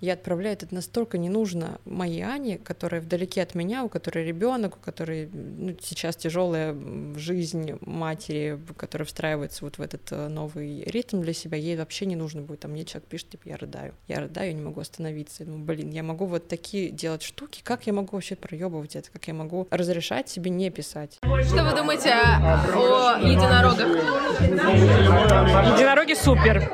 Я отправляю это настолько не нужно моей Ане, которая вдалеке от меня, у которой ребенок, у которой ну, сейчас тяжелая жизнь матери, которая встраивается вот в этот э, новый ритм для себя, ей вообще не нужно будет. Там мне человек пишет, типа, я рыдаю. Я рыдаю, я не могу остановиться. Я думаю, блин, я могу вот такие делать штуки, как я могу вообще проебывать это, как я могу разрешать себе не писать. Что вы думаете о единорогах? Единороги супер.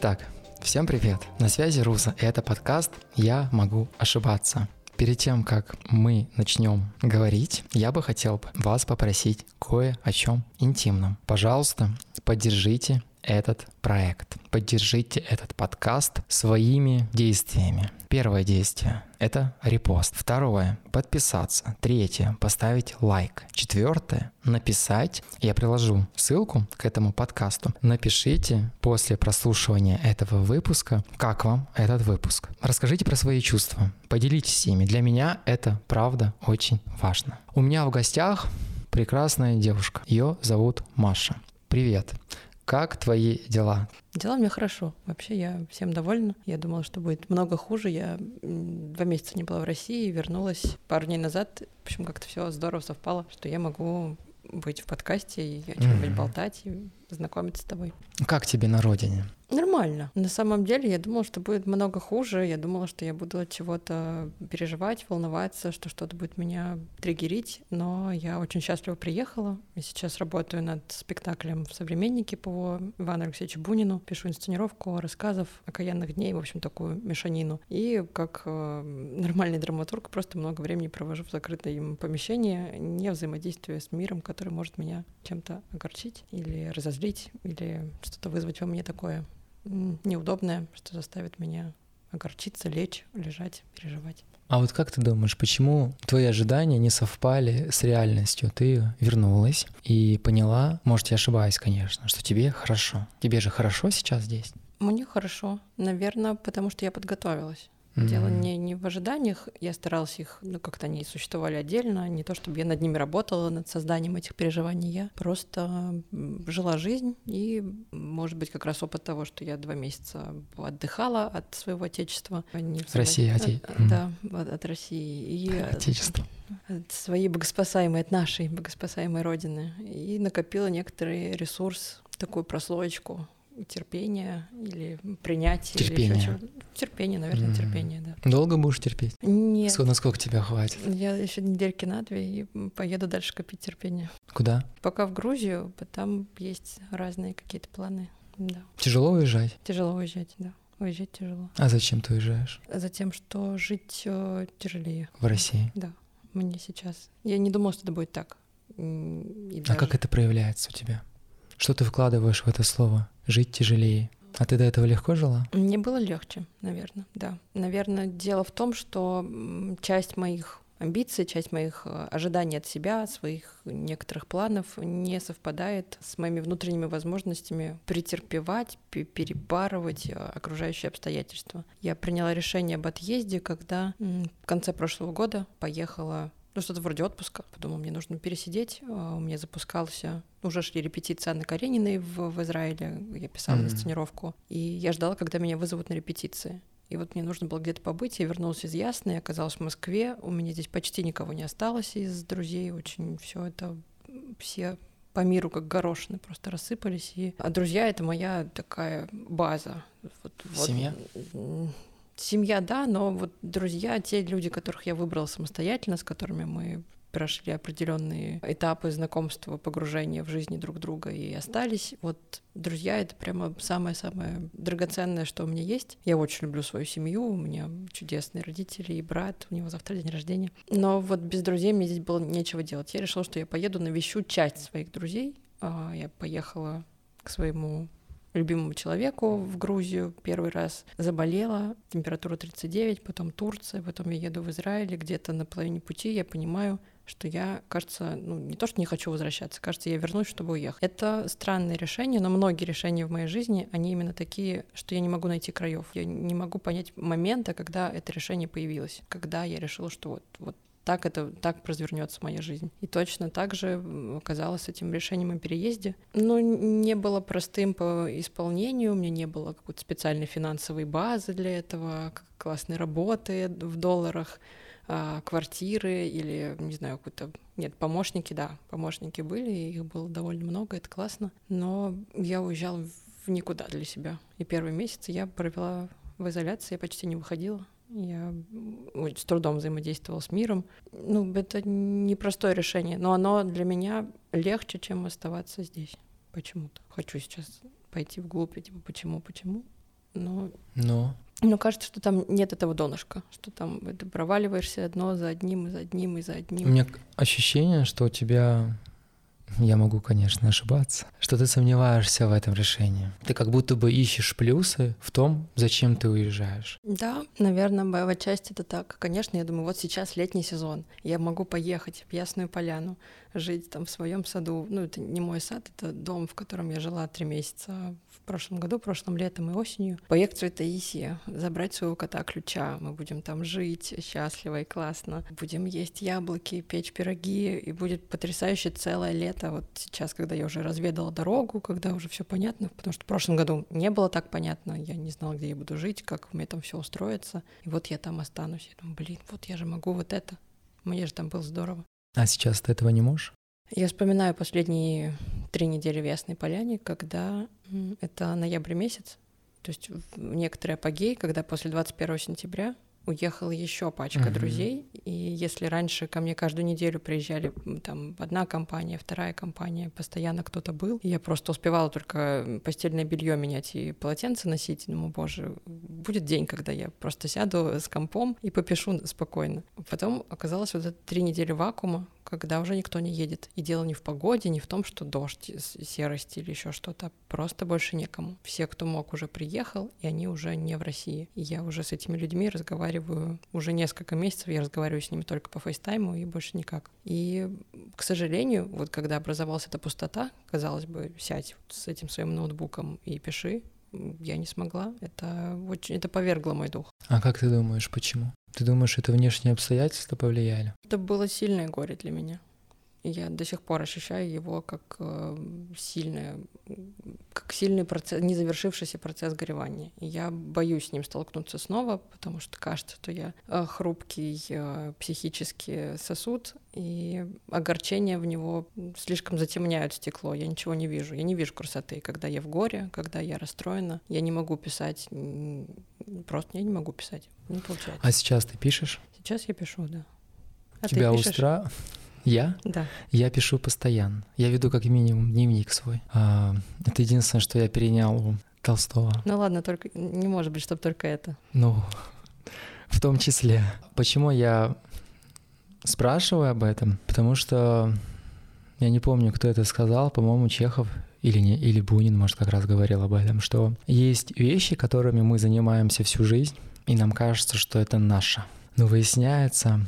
Итак, всем привет! На связи Руза, и это подкаст «Я могу ошибаться». Перед тем, как мы начнем говорить, я бы хотел вас попросить кое о чем интимном. Пожалуйста, поддержите этот проект. Поддержите этот подкаст своими действиями. Первое действие — это репост. Второе — подписаться. Третье — поставить лайк. Четвертое — написать. Я приложу ссылку к этому подкасту. Напишите после прослушивания этого выпуска, как вам этот выпуск. Расскажите про свои чувства. Поделитесь ими. Для меня это правда очень важно. У меня в гостях прекрасная девушка. Ее зовут Маша. Привет. Как твои дела? Дела у меня хорошо. Вообще я всем довольна. Я думала, что будет много хуже. Я два месяца не была в России, вернулась пару дней назад. В общем, как-то все здорово совпало, что я могу быть в подкасте и о чем-нибудь mm-hmm. болтать и знакомиться с тобой. Как тебе на родине? Нормально. На самом деле я думала, что будет много хуже. Я думала, что я буду от чего-то переживать, волноваться, что что-то будет меня триггерить. Но я очень счастливо приехала. Я сейчас работаю над спектаклем в «Современнике» по Ивану Алексеевичу Бунину. Пишу инсценировку рассказов окаянных дней, в общем, такую мешанину. И как э, нормальный драматург просто много времени провожу в закрытом помещении, не взаимодействуя с миром, который может меня чем-то огорчить или разозлить, или что-то вызвать во мне такое неудобное, что заставит меня огорчиться, лечь, лежать, переживать. А вот как ты думаешь, почему твои ожидания не совпали с реальностью? Ты вернулась и поняла, может, я ошибаюсь, конечно, что тебе хорошо. Тебе же хорошо сейчас здесь? Мне хорошо, наверное, потому что я подготовилась. Mm-hmm. Дело не, не в ожиданиях, я старалась их, ну, как-то они существовали отдельно, не то чтобы я над ними работала, над созданием этих переживаний, я просто жила жизнь, и, может быть, как раз опыт того, что я два месяца отдыхала от своего отечества. А не России, от, от, Да, от, от России. И Отечество. От своей богоспасаемой, от нашей богоспасаемой родины. И накопила некоторый ресурс, такую прослоечку терпение или принятие. Терпение. Или терпение, наверное, mm. терпение, да. Долго будешь терпеть? Нет. Сколько, насколько тебя хватит? Я еще недельки на две и поеду дальше копить терпение. Куда? Пока в Грузию, там есть разные какие-то планы. Да. Тяжело уезжать? Тяжело уезжать, да. Уезжать тяжело. А зачем ты уезжаешь? Затем, что жить э, тяжелее. В России? Да, мне сейчас. Я не думала, что это будет так. И даже... А как это проявляется у тебя? Что ты вкладываешь в это слово? Жить тяжелее. А ты до этого легко жила? Мне было легче, наверное, да. Наверное, дело в том, что часть моих амбиций, часть моих э, ожиданий от себя, своих некоторых планов не совпадает с моими внутренними возможностями претерпевать, перепарывать э, окружающие обстоятельства. Я приняла решение об отъезде, когда в конце прошлого года поехала ну, что-то вроде отпуска. Подумала, мне нужно пересидеть. А, у меня запускался... Уже шли репетиции Анны Карениной в, в Израиле. Я писала mm-hmm. инсценировку. И я ждала, когда меня вызовут на репетиции. И вот мне нужно было где-то побыть. Я вернулась из Ясной, оказалась в Москве. У меня здесь почти никого не осталось из друзей. Очень все это... Все по миру как горошины просто рассыпались. И... А друзья — это моя такая база. Вот, Семья? Вот, Семья, да, но вот друзья, те люди, которых я выбрала самостоятельно, с которыми мы прошли определенные этапы знакомства, погружения в жизни друг друга и остались. Вот друзья — это прямо самое-самое драгоценное, что у меня есть. Я очень люблю свою семью, у меня чудесные родители и брат, у него завтра день рождения. Но вот без друзей мне здесь было нечего делать. Я решила, что я поеду навещу часть своих друзей. А, я поехала к своему любимому человеку в Грузию первый раз заболела, температура 39, потом Турция, потом я еду в Израиль, где-то на половине пути я понимаю, что я, кажется, ну не то, что не хочу возвращаться, кажется, я вернусь, чтобы уехать. Это странное решение, но многие решения в моей жизни, они именно такие, что я не могу найти краев. Я не могу понять момента, когда это решение появилось, когда я решила, что вот, вот так это так развернется моя жизнь. И точно так же оказалось этим решением о переезде. Но не было простым по исполнению, у меня не было какой-то специальной финансовой базы для этого, классной работы в долларах а, квартиры или, не знаю, какой-то... Нет, помощники, да, помощники были, их было довольно много, это классно. Но я уезжала в никуда для себя. И первый месяц я провела в изоляции, я почти не выходила. Я с трудом взаимодействовала с миром. Ну, это непростое решение, но оно для меня легче, чем оставаться здесь почему-то. Хочу сейчас пойти вглубь, и типа, почему, почему? Но... Но? Но кажется, что там нет этого донышка, что там ты проваливаешься одно за одним, и за одним, и за одним. У меня ощущение, что у тебя я могу, конечно, ошибаться, что ты сомневаешься в этом решении. Ты как будто бы ищешь плюсы в том, зачем ты уезжаешь. Да, наверное, в части это так. Конечно, я думаю, вот сейчас летний сезон, я могу поехать в Ясную Поляну, жить там в своем саду. Ну, это не мой сад, это дом, в котором я жила три месяца в прошлом году, прошлым летом и осенью. Поехать в Таисия, забрать своего кота ключа. Мы будем там жить счастливо и классно. Будем есть яблоки, печь пироги, и будет потрясающе целое лето. Вот сейчас, когда я уже разведала дорогу, когда уже все понятно, потому что в прошлом году не было так понятно, я не знала, где я буду жить, как мне там все устроится. И вот я там останусь. Я думаю, блин, вот я же могу вот это. Мне же там было здорово. А сейчас ты этого не можешь? Я вспоминаю последние три недели в Ясной Поляне, когда это ноябрь месяц, то есть некоторые апогей, когда после 21 сентября уехала еще пачка uh-huh. друзей, и если раньше ко мне каждую неделю приезжали там одна компания, вторая компания, постоянно кто-то был, я просто успевала только постельное белье менять и полотенце носить, думаю, боже, будет день, когда я просто сяду с компом и попишу спокойно. Потом оказалось вот это три недели вакуума, когда уже никто не едет. И дело не в погоде, не в том, что дождь, серость или еще что-то. Просто больше некому. Все, кто мог, уже приехал, и они уже не в России. И я уже с этими людьми разговариваю уже несколько месяцев. Я разговариваю с ними только по фейстайму и больше никак. И, к сожалению, вот когда образовалась эта пустота, казалось бы, сядь вот с этим своим ноутбуком и пиши, я не смогла. Это очень, это повергло мой дух. А как ты думаешь, почему? Ты думаешь, это внешние обстоятельства повлияли? Это было сильное горе для меня. Я до сих пор ощущаю его как э, сильное, как сильный процесс, не завершившийся процесс горевания. И я боюсь с ним столкнуться снова, потому что кажется, что я э, хрупкий э, психический сосуд, и огорчения в него слишком затемняют стекло. Я ничего не вижу. Я не вижу красоты, когда я в горе, когда я расстроена. Я не могу писать, просто я не могу писать. Не получается. А сейчас ты пишешь? Сейчас я пишу, да. А Тебя устра... Я? Да. Я пишу постоянно. Я веду как минимум дневник свой. А, это единственное, что я перенял у Толстого. Ну ладно, только не может быть, чтобы только это. Ну, в том числе. Почему я спрашиваю об этом? Потому что я не помню, кто это сказал, по-моему, Чехов или, не, или Бунин, может, как раз говорил об этом, что есть вещи, которыми мы занимаемся всю жизнь, и нам кажется, что это наше. Но выясняется,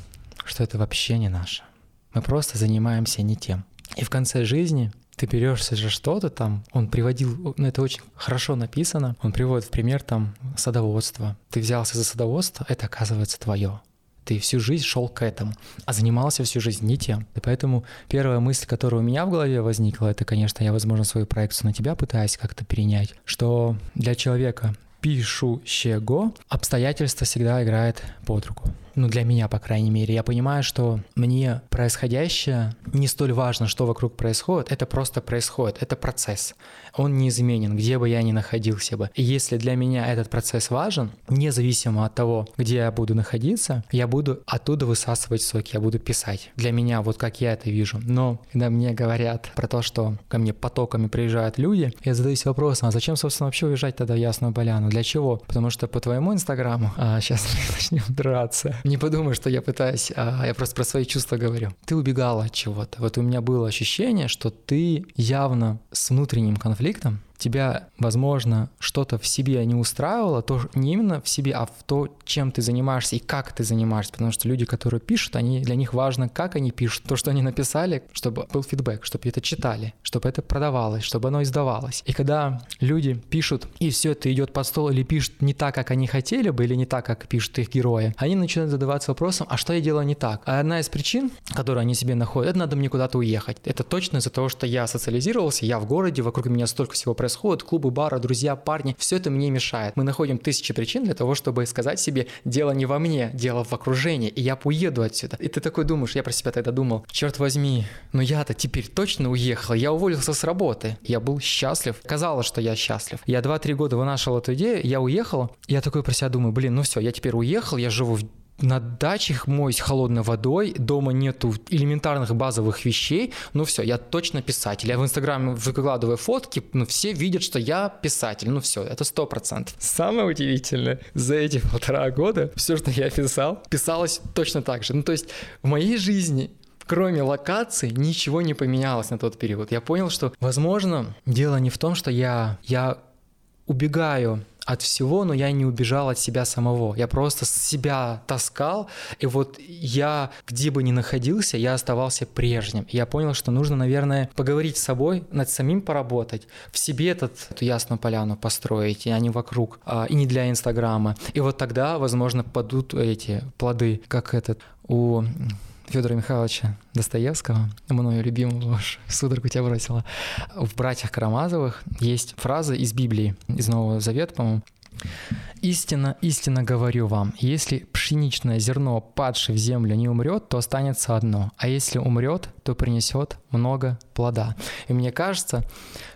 что это вообще не наше. Мы просто занимаемся не тем. И в конце жизни ты берешься же что-то там, он приводил, ну это очень хорошо написано, он приводит в пример там садоводство. Ты взялся за садоводство, это оказывается твое. Ты всю жизнь шел к этому, а занимался всю жизнь не тем. И поэтому первая мысль, которая у меня в голове возникла, это, конечно, я, возможно, свою проекцию на тебя пытаюсь как-то перенять, что для человека пишущего обстоятельства всегда играет под руку ну для меня, по крайней мере, я понимаю, что мне происходящее не столь важно, что вокруг происходит, это просто происходит, это процесс. Он неизменен, где бы я ни находился бы. И если для меня этот процесс важен, независимо от того, где я буду находиться, я буду оттуда высасывать соки, я буду писать. Для меня, вот как я это вижу. Но когда мне говорят про то, что ко мне потоками приезжают люди, я задаюсь вопросом, а зачем, собственно, вообще уезжать тогда в Ясную Поляну? Для чего? Потому что по твоему инстаграму, а сейчас начнем драться, не подумай, что я пытаюсь, а я просто про свои чувства говорю. Ты убегала от чего-то. Вот у меня было ощущение, что ты явно с внутренним конфликтом тебя, возможно, что-то в себе не устраивало, то не именно в себе, а в то, чем ты занимаешься и как ты занимаешься. Потому что люди, которые пишут, они, для них важно, как они пишут, то, что они написали, чтобы был фидбэк, чтобы это читали, чтобы это продавалось, чтобы оно издавалось. И когда люди пишут, и все это идет под стол или пишут не так, как они хотели бы, или не так, как пишут их герои, они начинают задаваться вопросом, а что я делаю не так? А одна из причин, которую они себе находят, это надо мне куда-то уехать. Это точно из-за того, что я социализировался, я в городе, вокруг меня столько всего происходит, клубы, бары, друзья, парни, все это мне мешает. Мы находим тысячи причин для того, чтобы сказать себе, дело не во мне, дело в окружении, и я уеду отсюда. И ты такой думаешь, я про себя тогда думал, черт возьми, но я-то теперь точно уехал, я уволился с работы, я был счастлив, казалось, что я счастлив. Я 2-3 года вынашивал эту идею, я уехал, я такой про себя думаю, блин, ну все, я теперь уехал, я живу в на дачах моюсь холодной водой, дома нету элементарных базовых вещей, ну все, я точно писатель. Я в Инстаграме выкладываю фотки, ну все видят, что я писатель, ну все, это сто процентов. Самое удивительное, за эти полтора года все, что я писал, писалось точно так же. Ну то есть в моей жизни кроме локации, ничего не поменялось на тот период. Я понял, что, возможно, дело не в том, что я, я убегаю от всего, но я не убежал от себя самого. Я просто себя таскал, и вот я, где бы ни находился, я оставался прежним. Я понял, что нужно, наверное, поговорить с собой, над самим поработать, в себе этот, эту ясную поляну построить, и не вокруг, а, и не для Инстаграма. И вот тогда, возможно, падут эти плоды, как этот у Федора Михайловича Достоевского, мною любимого, судорогу тебя бросила. В «Братьях Карамазовых» есть фраза из Библии, из Нового Завета, по-моему, Истинно, истинно говорю вам, если пшеничное зерно, падшее в землю, не умрет, то останется одно, а если умрет, то принесет много плода. И мне кажется,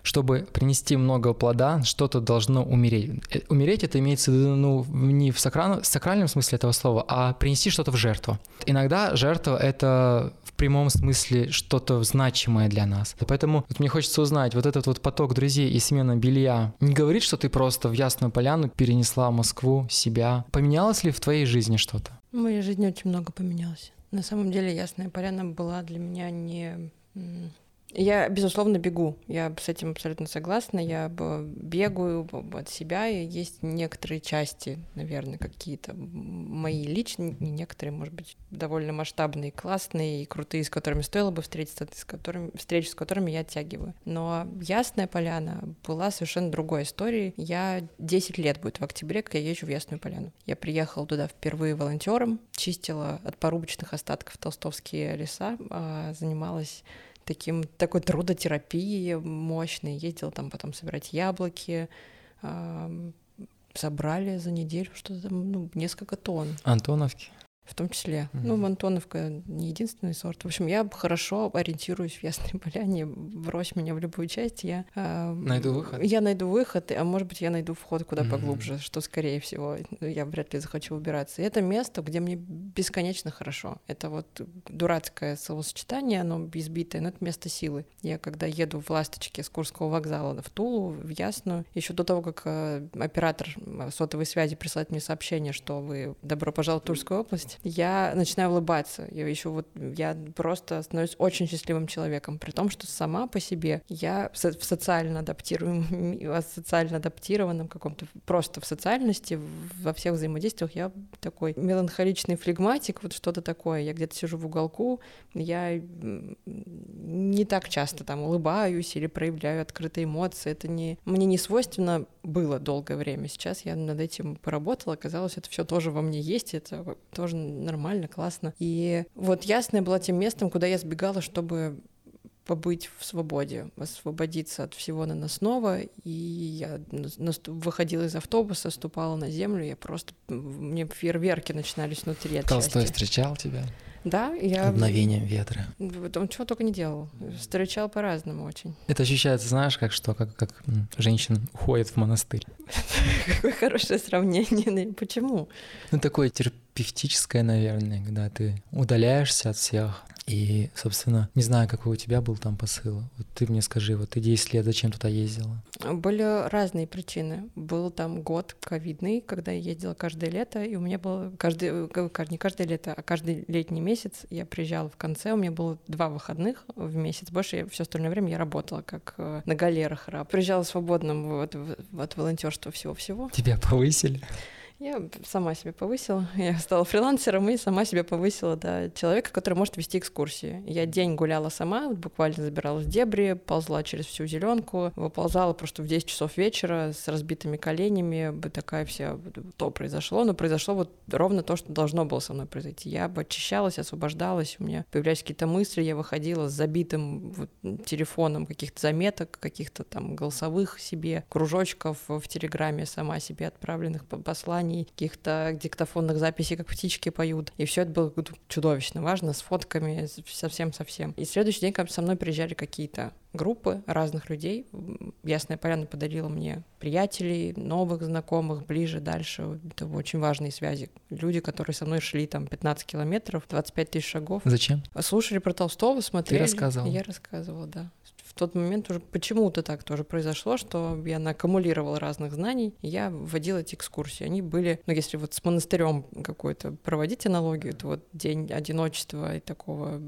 чтобы принести много плода, что-то должно умереть. Э, умереть это имеется в виду ну, не в сакральном смысле этого слова, а принести что-то в жертву. Иногда жертва это прямом смысле что-то значимое для нас. Поэтому вот мне хочется узнать, вот этот вот поток друзей и смена белья не говорит, что ты просто в Ясную Поляну перенесла Москву, себя. Поменялось ли в твоей жизни что-то? В моей жизни очень много поменялось. На самом деле Ясная Поляна была для меня не я, безусловно, бегу. Я с этим абсолютно согласна. Я бегаю от себя, и есть некоторые части, наверное, какие-то мои личные, не некоторые, может быть, довольно масштабные, классные и крутые, с которыми стоило бы встретиться, с которыми, встречи с которыми я оттягиваю. Но Ясная Поляна была совершенно другой историей. Я 10 лет будет в октябре, как я езжу в Ясную Поляну. Я приехала туда впервые волонтером, чистила от порубочных остатков толстовские леса, а занималась таким, такой трудотерапией мощной. Ездила там потом собирать яблоки, собрали за неделю что-то ну, несколько тонн. Антоновки? В том числе. Mm-hmm. Ну, Антоновка не единственный сорт. В общем, я хорошо ориентируюсь в Ясной Поляне. Брось меня в любую часть, я... Э, найду выход? Я найду выход, а может быть, я найду вход куда mm-hmm. поглубже, что, скорее всего, я вряд ли захочу убираться. И это место, где мне бесконечно хорошо. Это вот дурацкое словосочетание, оно избитое, но это место силы. Я когда еду в «Ласточке» с Курского вокзала в Тулу, в Ясную, еще до того, как э, оператор сотовой связи присылает мне сообщение, что вы добро пожаловать в Тульскую область, я начинаю улыбаться. Я еще вот, я просто становлюсь очень счастливым человеком, при том, что сама по себе я в социально адаптируемом, социально адаптированном каком-то, просто в социальности, во всех взаимодействиях я такой меланхоличный флегматик, вот что-то такое. Я где-то сижу в уголку, я не так часто там улыбаюсь или проявляю открытые эмоции. Это не, мне не свойственно было долгое время. Сейчас я над этим поработала, оказалось, это все тоже во мне есть, это тоже нормально, классно. И вот Ясная была тем местом, куда я сбегала, чтобы побыть в свободе, освободиться от всего наносного. И я выходила из автобуса, ступала на землю, я просто... Мне фейерверки начинались внутри от Толстой счастья. встречал тебя? Да, я... Мгновением ветра. Он чего только не делал. Встречал по-разному очень. Это ощущается, знаешь, как что, как, как женщина уходит в монастырь. Какое хорошее сравнение. Почему? Ну, такое терпевтическое, наверное, когда ты удаляешься от всех, И, собственно, не знаю, какой у тебя был там посыл. Вот ты мне скажи, вот ты 10 лет зачем туда ездила? Были разные причины. Был там год ковидный, когда я ездила каждое лето, и у меня было каждый, э, не каждое лето, а каждый летний месяц я приезжала в конце, у меня было два выходных в месяц, больше я все остальное время я работала как э, на галерах раб. Приезжала свободным вот, от волонтерства всего-всего. Тебя повысили? Я сама себя повысила. Я стала фрилансером и сама себя повысила до человека, который может вести экскурсии. Я день гуляла сама, вот буквально забиралась в дебри, ползла через всю зеленку, выползала просто в 10 часов вечера с разбитыми коленями, такая вся, то произошло, но произошло вот ровно то, что должно было со мной произойти. Я бы очищалась, освобождалась, у меня появлялись какие-то мысли, я выходила с забитым вот телефоном каких-то заметок, каких-то там голосовых себе, кружочков в Телеграме сама себе отправленных посланий, посланий, каких-то диктофонных записей, как птички поют. И все это было чудовищно важно, с фотками, совсем-совсем. И следующий день, когда со мной приезжали какие-то группы разных людей. Ясная Поляна подарила мне приятелей, новых знакомых, ближе, дальше. Это очень важные связи. Люди, которые со мной шли там 15 километров, 25 тысяч шагов. Зачем? Слушали про Толстого, смотрели. Ты рассказывал? Я рассказывала, да в тот момент уже почему-то так тоже произошло, что я накумулировала разных знаний, и я вводила эти экскурсии. Они были, ну, если вот с монастырем какой-то проводить аналогию, то вот день одиночества и такого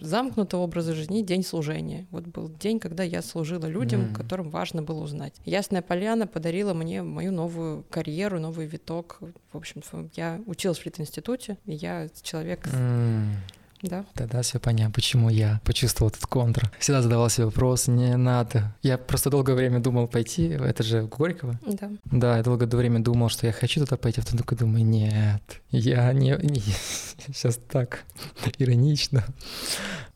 замкнутого образа жизни, день служения. Вот был день, когда я служила людям, mm. которым важно было узнать. Ясная Поляна подарила мне мою новую карьеру, новый виток. В общем, я училась в Лит-институте, и я человек... Mm да. Тогда все понятно, почему я почувствовал этот контр. Всегда задавал себе вопрос, не надо. Я просто долгое время думал пойти, это же Горького. Да. Да, я долгое время думал, что я хочу туда пойти, а потом такой думаю, нет, я не... не сейчас так иронично.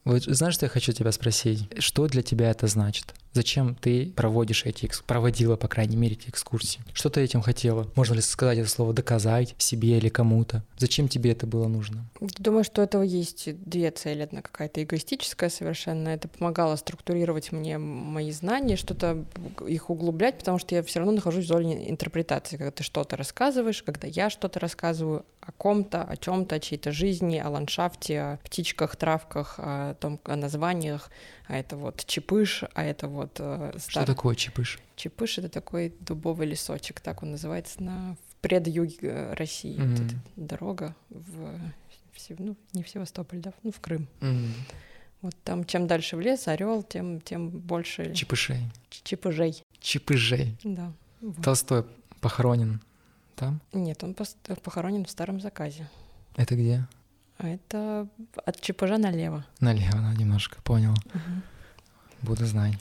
Вот знаешь, что я хочу тебя спросить? Что для тебя это значит? Зачем ты проводишь эти, проводила, по крайней мере, эти экскурсии? Что ты этим хотела? Можно ли сказать это слово доказать себе или кому-то? Зачем тебе это было нужно? Думаю, что этого есть две цели. Одна какая-то эгоистическая совершенно. Это помогало структурировать мне мои знания, что-то их углублять, потому что я все равно нахожусь в зоне интерпретации, когда ты что-то рассказываешь, когда я что-то рассказываю о ком-то, о чем-то, о чьей-то жизни, о ландшафте, о птичках, травках, о том, о названиях, а это вот чепыш, а это вот... Э, стар... Что такое чепыш? Чепыш — это такой дубовый лесочек, так он называется на в предюге э, России. Mm-hmm. Вот дорога в, в, ну, не в Севастополь, да, ну, в Крым. Mm-hmm. Вот там, чем дальше в лес, орел, тем, тем больше... Чепышей. Чепыжей. Чепыжей. Да. Вот. Толстой похоронен там? Нет, он похоронен в старом заказе. Это где? А это от Чепажа налево. Налево, ну, немножко, понял. Угу. Буду знать.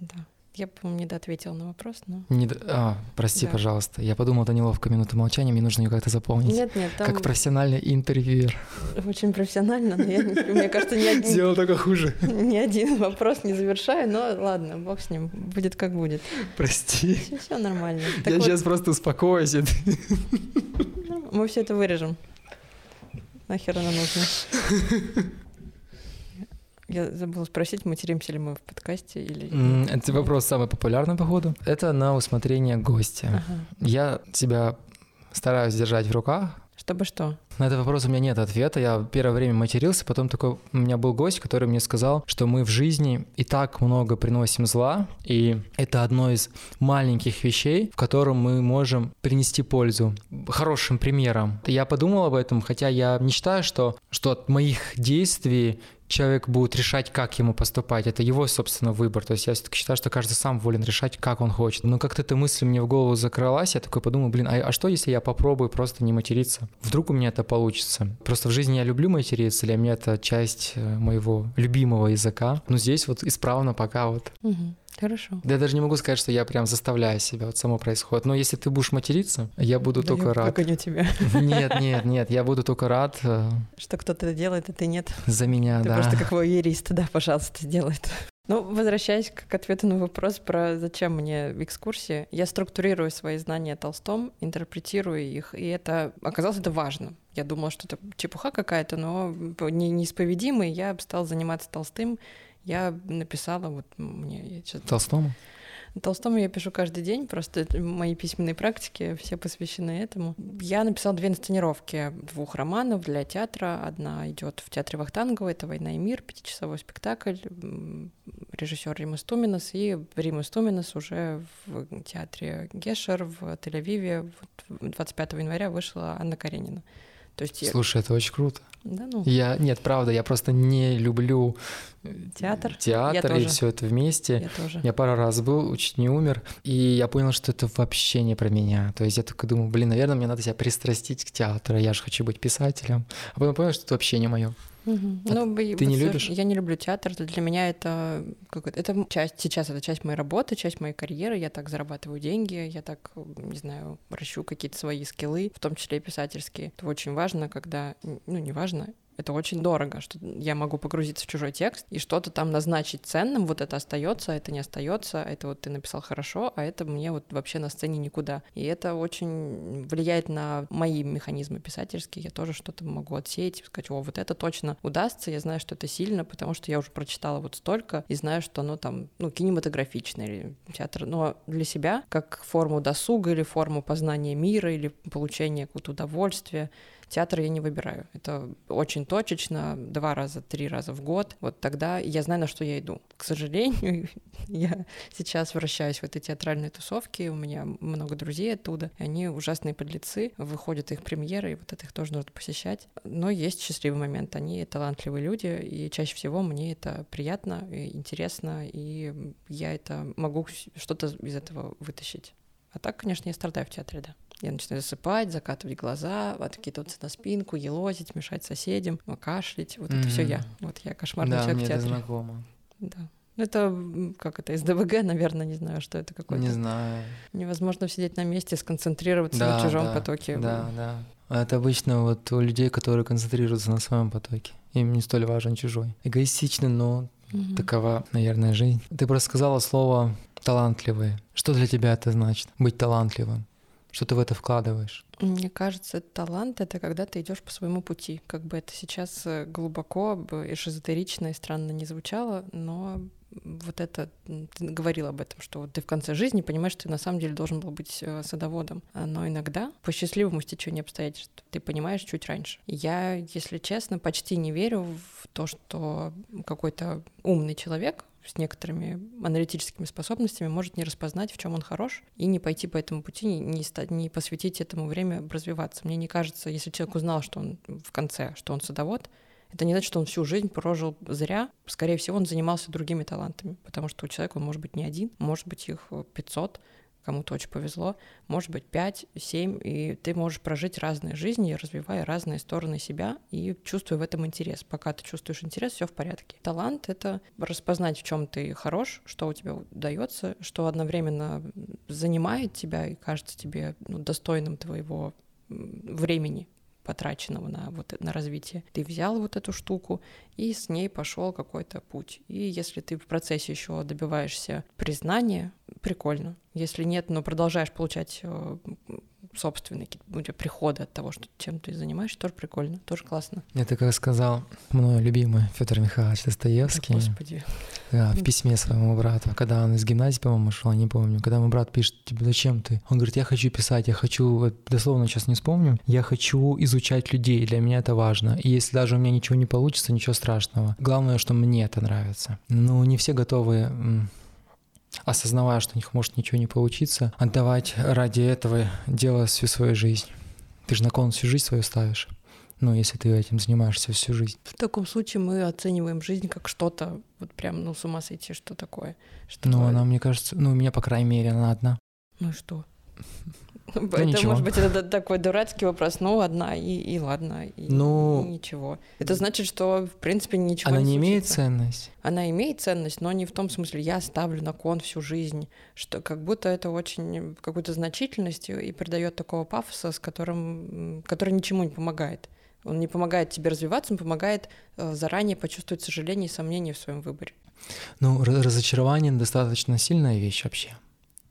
Да. Я, по-моему, не доответила на вопрос, но... Не до... А, прости, да. пожалуйста. Я подумал, это неловко минута молчания, мне нужно ее как-то заполнить. Нет, нет, там... Как профессиональный интервьюер. Очень профессионально, но я, мне кажется, ни один... Сделал только хуже. Ни один вопрос не завершаю, но ладно, бог с ним, будет как будет. Прости. Все, все нормально. Так я вот... сейчас просто успокоюсь. Мы все это вырежем. Нахер оно нужно? Я забыла спросить, материмся ли мы в подкасте или... Это вопрос самый популярный, походу. Это на усмотрение гостя. Ага. Я себя стараюсь держать в руках. Чтобы что? На этот вопрос у меня нет ответа. Я первое время матерился, потом такой у меня был гость, который мне сказал, что мы в жизни и так много приносим зла, и это одно из маленьких вещей, в котором мы можем принести пользу хорошим примером. Я подумал об этом, хотя я не считаю, что, что от моих действий человек будет решать, как ему поступать. Это его, собственно, выбор. То есть я все-таки считаю, что каждый сам волен решать, как он хочет. Но как-то эта мысль мне в голову закралась, я такой подумал, блин, а, а что, если я попробую просто не материться? Вдруг у меня это получится? Просто в жизни я люблю материться, для меня это часть э, моего любимого языка. Но здесь вот исправно пока вот. Угу. Хорошо. Да я даже не могу сказать, что я прям заставляю себя, вот само происходит. Но если ты будешь материться, я буду да только я рад. не тебя. Нет, нет, нет, я буду только рад. Э, что кто-то это делает, а ты нет. За меня, ты да. Просто как воерист, да, пожалуйста, сделай это. Ну, возвращаясь к ответу на вопрос про зачем мне экскурсии, я структурирую свои знания о Толстом, интерпретирую их, и это оказалось это важно. Я думала, что это чепуха какая-то, но не, неисповедимый. Я стал заниматься Толстым я написала вот мне... Толстому? Толстому я пишу каждый день, просто мои письменные практики все посвящены этому. Я написала две инсценировки двух романов для театра. Одна идет в театре Вахтангова, это «Война и мир», пятичасовой спектакль, режиссер Рима Стуминас, и Рима Стуминас уже в театре Гешер в Тель-Авиве 25 января вышла Анна Каренина. То есть Слушай, это очень круто. Да, ну. Я нет, правда, я просто не люблю э, театр, театр я и все это вместе. Я тоже. Я пару раз был, чуть не умер, и я понял, что это вообще не про меня. То есть я только думаю, блин, наверное, мне надо себя пристрастить к театру, я же хочу быть писателем. А потом понял, что это вообще не мое. Угу. А ну, ты не любишь? Я не люблю театр. Для меня это как это часть сейчас это часть моей работы, часть моей карьеры. Я так зарабатываю деньги, я так не знаю ращу какие-то свои скиллы, в том числе и писательские. Это очень важно, когда ну не важно, это очень дорого, что я могу погрузиться в чужой текст и что-то там назначить ценным, вот это остается, это не остается, это вот ты написал хорошо, а это мне вот вообще на сцене никуда. И это очень влияет на мои механизмы писательские. Я тоже что-то могу отсеять и сказать, о, вот это точно удастся, я знаю, что это сильно, потому что я уже прочитала вот столько и знаю, что оно там, ну, кинематографичное или театр, но для себя, как форму досуга или форму познания мира или получения какого-то удовольствия, Театр я не выбираю. Это очень точечно, два раза, три раза в год. Вот тогда я знаю, на что я иду. К сожалению, я сейчас вращаюсь в этой театральной тусовке, у меня много друзей оттуда, они ужасные подлецы, выходят их премьеры, и вот это их тоже нужно посещать. Но есть счастливый момент, они талантливые люди, и чаще всего мне это приятно, и интересно, и я это могу что-то из этого вытащить. А так, конечно, я страдаю в театре, да. Я начинаю засыпать, закатывать глаза, откидываться на спинку, елозить, мешать соседям, кашлять. Вот mm-hmm. это все я. Вот я кошмарный да, человек мне в театре. Это знакомо. Да. Это как это из ДВГ, наверное, не знаю, что это какое-то. Не знаю. Невозможно сидеть на месте, сконцентрироваться да, на чужом да, потоке. Да, да. Это обычно вот у людей, которые концентрируются на своем потоке. Им не столь важен чужой. Эгоистично, но угу. такова, наверное, жизнь. Ты просто сказала слово талантливые. Что для тебя это значит? Быть талантливым? Что ты в это вкладываешь? Мне кажется, талант — это когда ты идешь по своему пути. Как бы это сейчас э, глубоко и и странно не звучало, но вот это, ты говорил об этом, что ты в конце жизни понимаешь, что ты на самом деле должен был быть э, садоводом. Но иногда по счастливому стечению обстоятельств ты понимаешь чуть раньше. Я, если честно, почти не верю в то, что какой-то умный человек с некоторыми аналитическими способностями может не распознать, в чем он хорош, и не пойти по этому пути, не, не, не посвятить этому время развиваться. Мне не кажется, если человек узнал, что он в конце, что он садовод, это не значит, что он всю жизнь прожил зря. Скорее всего, он занимался другими талантами, потому что у человека он может быть не один, может быть их 500, кому-то очень повезло, может быть 5, 7, и ты можешь прожить разные жизни, развивая разные стороны себя и чувствуя в этом интерес. Пока ты чувствуешь интерес, все в порядке. Талант — это распознать, в чем ты хорош, что у тебя удается, что одновременно занимает тебя и кажется тебе ну, достойным твоего времени, потраченного на, вот, на развитие. Ты взял вот эту штуку и с ней пошел какой-то путь. И если ты в процессе еще добиваешься признания, прикольно. Если нет, но продолжаешь получать э, собственные какие-то приходы от того, что чем ты занимаешься, тоже прикольно, тоже классно. Это, как сказал мой любимый Федор Михайлович Достоевский. Господи. Да, в письме своему брату, когда он из гимназии, по-моему, шел, не помню, когда мой брат пишет, тебе зачем ты? Он говорит, я хочу писать, я хочу, вот, дословно сейчас не вспомню, я хочу изучать людей, для меня это важно. И если даже у меня ничего не получится, ничего страшного. Главное, что мне это нравится. Ну, не все готовы осознавая, что у них может ничего не получиться, отдавать ради этого дела всю свою жизнь. Ты же на кон всю жизнь свою ставишь. Ну, если ты этим занимаешься всю жизнь. В таком случае мы оцениваем жизнь как что-то, вот прям, ну, с ума сойти, что такое. Что ну, она, мне кажется, ну, у меня, по крайней мере, она одна. Ну и что? Это, ничего. может быть, это такой дурацкий вопрос. Ну, одна, и, и ладно, и, ну, ничего. Это значит, что, в принципе, ничего Она не, не имеет ценность? Она имеет ценность, но не в том смысле, я ставлю на кон всю жизнь, что как будто это очень какую-то значительность и придает такого пафоса, с которым, который ничему не помогает. Он не помогает тебе развиваться, он помогает э, заранее почувствовать сожаление и сомнение в своем выборе. Ну, разочарование достаточно сильная вещь вообще.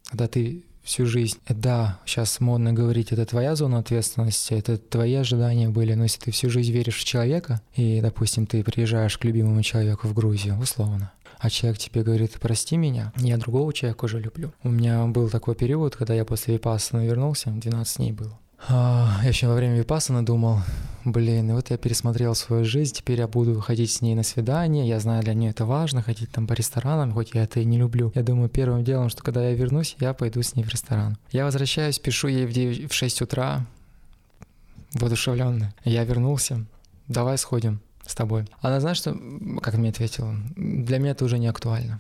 Когда ты всю жизнь. Да, сейчас модно говорить, это твоя зона ответственности, это твои ожидания были, но если ты всю жизнь веришь в человека, и, допустим, ты приезжаешь к любимому человеку в Грузию, условно, а человек тебе говорит, прости меня, я другого человека уже люблю. У меня был такой период, когда я после Випассана вернулся, 12 дней было. А, я еще во время Випассана думал, блин, вот я пересмотрел свою жизнь, теперь я буду ходить с ней на свидание, я знаю, для нее это важно, ходить там по ресторанам, хоть я это и не люблю. Я думаю, первым делом, что когда я вернусь, я пойду с ней в ресторан. Я возвращаюсь, пишу ей в, 9, в 6 утра, воодушевленный. Я вернулся, давай сходим с тобой. Она знает, что, как мне ответила, для меня это уже не актуально.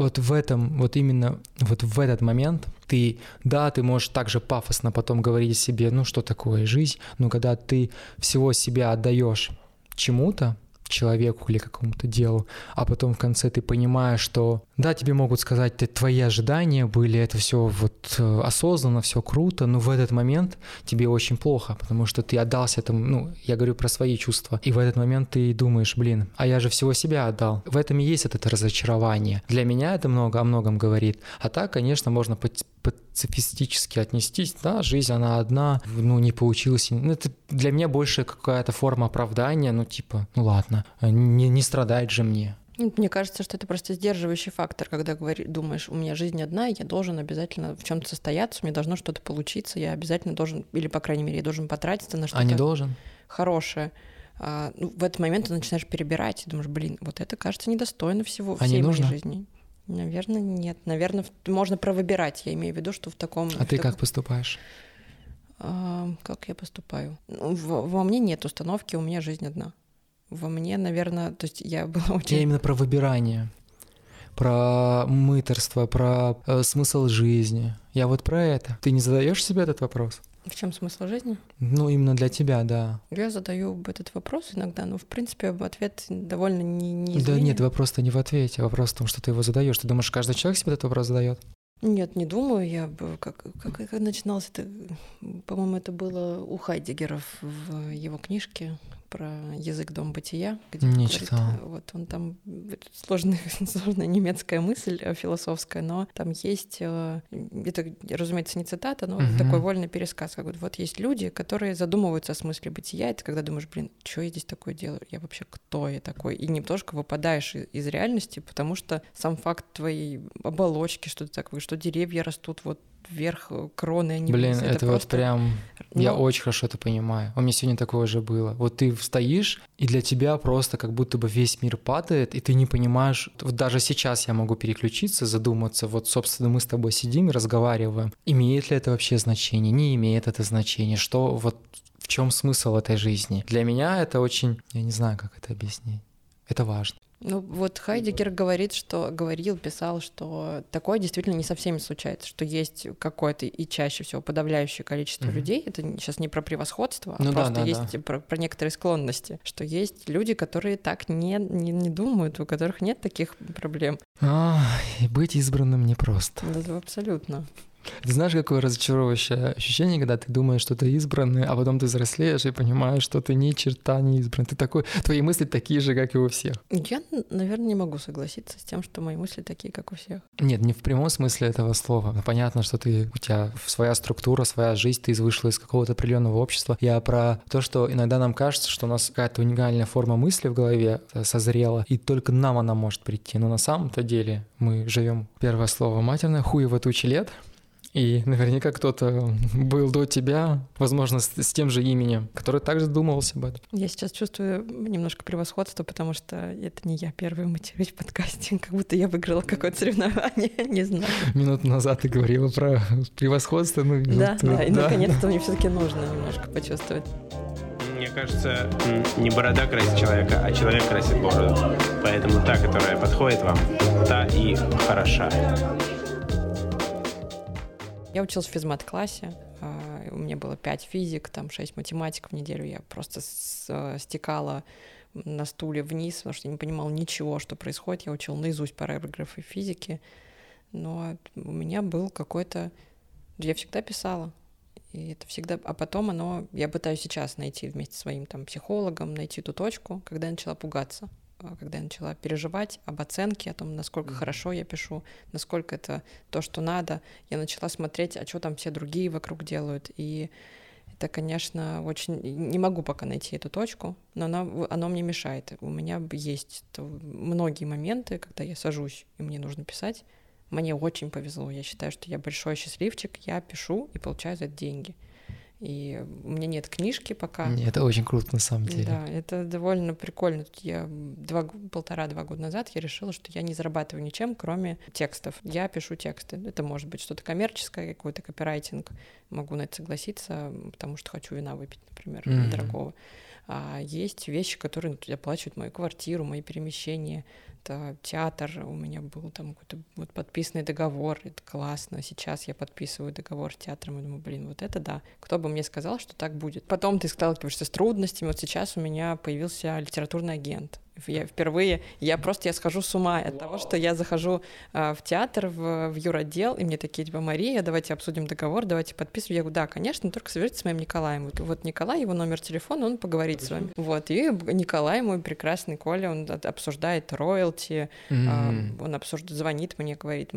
Вот в этом, вот именно вот в этот момент ты, да, ты можешь также пафосно потом говорить себе, ну что такое жизнь, но когда ты всего себя отдаешь чему-то, человеку или какому-то делу, а потом в конце ты понимаешь, что да, тебе могут сказать, ты, твои ожидания были, это все вот э, осознанно, все круто, но в этот момент тебе очень плохо, потому что ты отдался этому, ну, я говорю про свои чувства, и в этот момент ты думаешь, блин, а я же всего себя отдал. В этом и есть это разочарование. Для меня это много о многом говорит. А так, конечно, можно пацифистически отнестись, да, жизнь она одна, ну не получилось, ну, это для меня больше какая-то форма оправдания, ну типа, ну ладно, не, не страдать же мне. Мне кажется, что это просто сдерживающий фактор, когда говоришь, думаешь, у меня жизнь одна, я должен обязательно в чем-то состояться, мне должно что-то получиться, я обязательно должен, или по крайней мере, я должен потратиться на что-то. А не должен? Хорошее. А, ну, в этот момент ты начинаешь перебирать и думаешь, блин, вот это кажется недостойно всего а всей не моей нужно? жизни. Наверное, нет. Наверное, можно провыбирать. Я имею в виду, что в таком... А в ты таком- как поступаешь? А, как я поступаю? Ну, в- во мне нет установки, у меня жизнь одна. Во мне, наверное, то есть я была очень... Я именно про выбирание, про мыторство, про э, смысл жизни. Я вот про это. Ты не задаешь себе этот вопрос? В чем смысл жизни? Ну, именно для тебя, да. Я задаю этот вопрос иногда, но в принципе ответ довольно не, не Да нет, вопрос-то не в ответе, вопрос в том, что ты его задаешь. Ты думаешь, каждый человек себе этот вопрос задает? Нет, не думаю. Я как, как, как начиналось это, по-моему, это было у Хайдегера в его книжке про язык дом бытия, где Не говорит, читал. э, вот он там сложная, сложная немецкая мысль э, философская, но там есть, э, это, разумеется, не цитата, но Мгм. такой вольный пересказ. Как вот, вот есть люди, которые задумываются о смысле бытия, это когда думаешь, блин, что я здесь такое делаю? Я вообще кто я такой? И немножко выпадаешь из реальности, потому что сам факт твоей оболочки, что ты такой, что деревья растут вот вверх э, кроны, они Блин, вниз. это, вот просто- прям... Я Ну, очень хорошо это понимаю. У меня сегодня такое же было. Вот ты стоишь, и для тебя просто как будто бы весь мир падает, и ты не понимаешь... Вот даже сейчас я могу переключиться, задуматься. Вот, собственно, мы с тобой сидим и разговариваем. Имеет ли это вообще значение? Не имеет это значение? Что вот в чем смысл этой жизни? Для меня это очень... Я не знаю, как это объяснить. Это важно. Ну вот Хайдегер говорит, что говорил, писал, что такое действительно не со всеми случается, что есть какое-то и чаще всего подавляющее количество Мгм. людей. Это сейчас не про превосходство, а Ну да, просто да, есть Про, про некоторые склонности, что есть люди, которые так не, не, не думают, у которых нет таких проблем. Ай, быть избранным непросто. Да, абсолютно. Ты знаешь, какое разочаровывающее ощущение, когда ты думаешь, что ты избранный, а потом ты взрослеешь и понимаешь, что ты ни черта не избран. Ты такой, твои мысли такие же, как и у всех. Я, наверное, не могу согласиться с тем, что мои мысли такие, как у всех. Нет, не в прямом смысле этого слова. Ну, Понятно, что ты, у тебя своя структура, своя жизнь, ты вышла из какого-то определенного общества. Я про то, что иногда нам кажется, что у нас какая-то уникальная форма мысли в голове э, созрела, и только нам она может прийти. Но на самом-то деле мы живем, первое слово матерное, хуево тучи лет, и наверняка кто-то был до тебя, возможно, с, с тем же именем, который также задумывался об этом. Я сейчас чувствую немножко превосходство, потому что это не я первая матерюсь в подкасте, как будто я выиграла какое-то соревнование, не знаю. Минуту назад ты говорила про превосходство. Ну, Да, вот, да, и да. наконец-то мне все-таки нужно немножко почувствовать. Мне кажется, не борода красит человека, а человек красит бороду. Поэтому та, которая подходит вам, та и хороша. Я училась в физмат-классе, а, у меня было 5 физик, там 6 математик в неделю, я просто с- стекала на стуле вниз, потому что не понимала ничего, что происходит, я учила наизусть параграфы физики, но у меня был какой-то... Я всегда писала, и это всегда... А потом оно... Я пытаюсь сейчас найти вместе со своим там психологом, найти ту точку, когда я начала пугаться. А, когда я начала переживать об оценке, о том, насколько mm-hmm. хорошо я пишу, насколько это то, что надо, я начала смотреть, а что там все другие вокруг делают. И это, конечно, очень... Не могу пока найти эту точку, но оно, оно мне мешает. У меня есть многие моменты, когда я сажусь, и мне нужно писать. Мне очень повезло. Я считаю, что я большой счастливчик. Я пишу и получаю за это деньги. И у меня нет книжки пока. Это очень круто на самом деле. Да, это довольно прикольно. Я два, полтора-два года назад я решила, что я не зарабатываю ничем, кроме текстов. Я пишу тексты. Это может быть что-то коммерческое, какой-то копирайтинг. Могу на это согласиться, потому что хочу вина выпить, например, mm-hmm. дорогого. А есть вещи, которые оплачивают мою квартиру, мои перемещения, это театр, у меня был там какой-то вот подписанный договор, это классно, сейчас я подписываю договор с театром, и думаю, блин, вот это да, кто бы мне сказал, что так будет. Потом ты сталкиваешься с трудностями, вот сейчас у меня появился литературный агент, я впервые, я просто я схожу с ума от того, что я захожу э, в театр, в, в юротдел, и мне такие, типа, Мария, давайте обсудим договор, давайте подписывать. Я говорю, да, конечно, только свяжитесь с моим Николаем. Вот, вот Николай, его номер телефона, он поговорит с вами. Вот, и Николай, мой прекрасный Коля, он обсуждает роялти, mm-hmm. э, он обсуждает, звонит мне, говорит,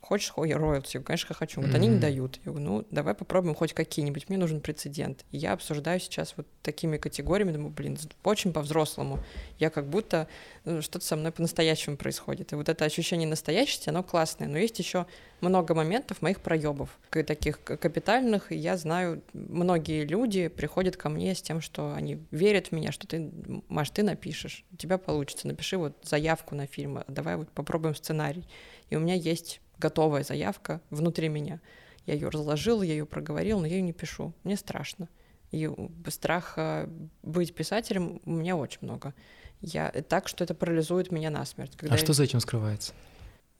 хочешь роялти? Я, конечно, хочу. Вот mm-hmm. они не дают. Я говорю, ну, давай попробуем хоть какие-нибудь, мне нужен прецедент. И я обсуждаю сейчас вот такими категориями, думаю, блин, очень по-взрослому. Я как будто будто ну, что-то со мной по-настоящему происходит. И вот это ощущение настоящести, оно классное. Но есть еще много моментов моих проебов, таких капитальных. И я знаю, многие люди приходят ко мне с тем, что они верят в меня, что ты, Маш, ты напишешь, у тебя получится, напиши вот заявку на фильм, а давай вот попробуем сценарий. И у меня есть готовая заявка внутри меня. Я ее разложил, я ее проговорил, но я ее не пишу. Мне страшно. И страха быть писателем у меня очень много. Я так, что это парализует меня насмерть. а что за этим скрывается?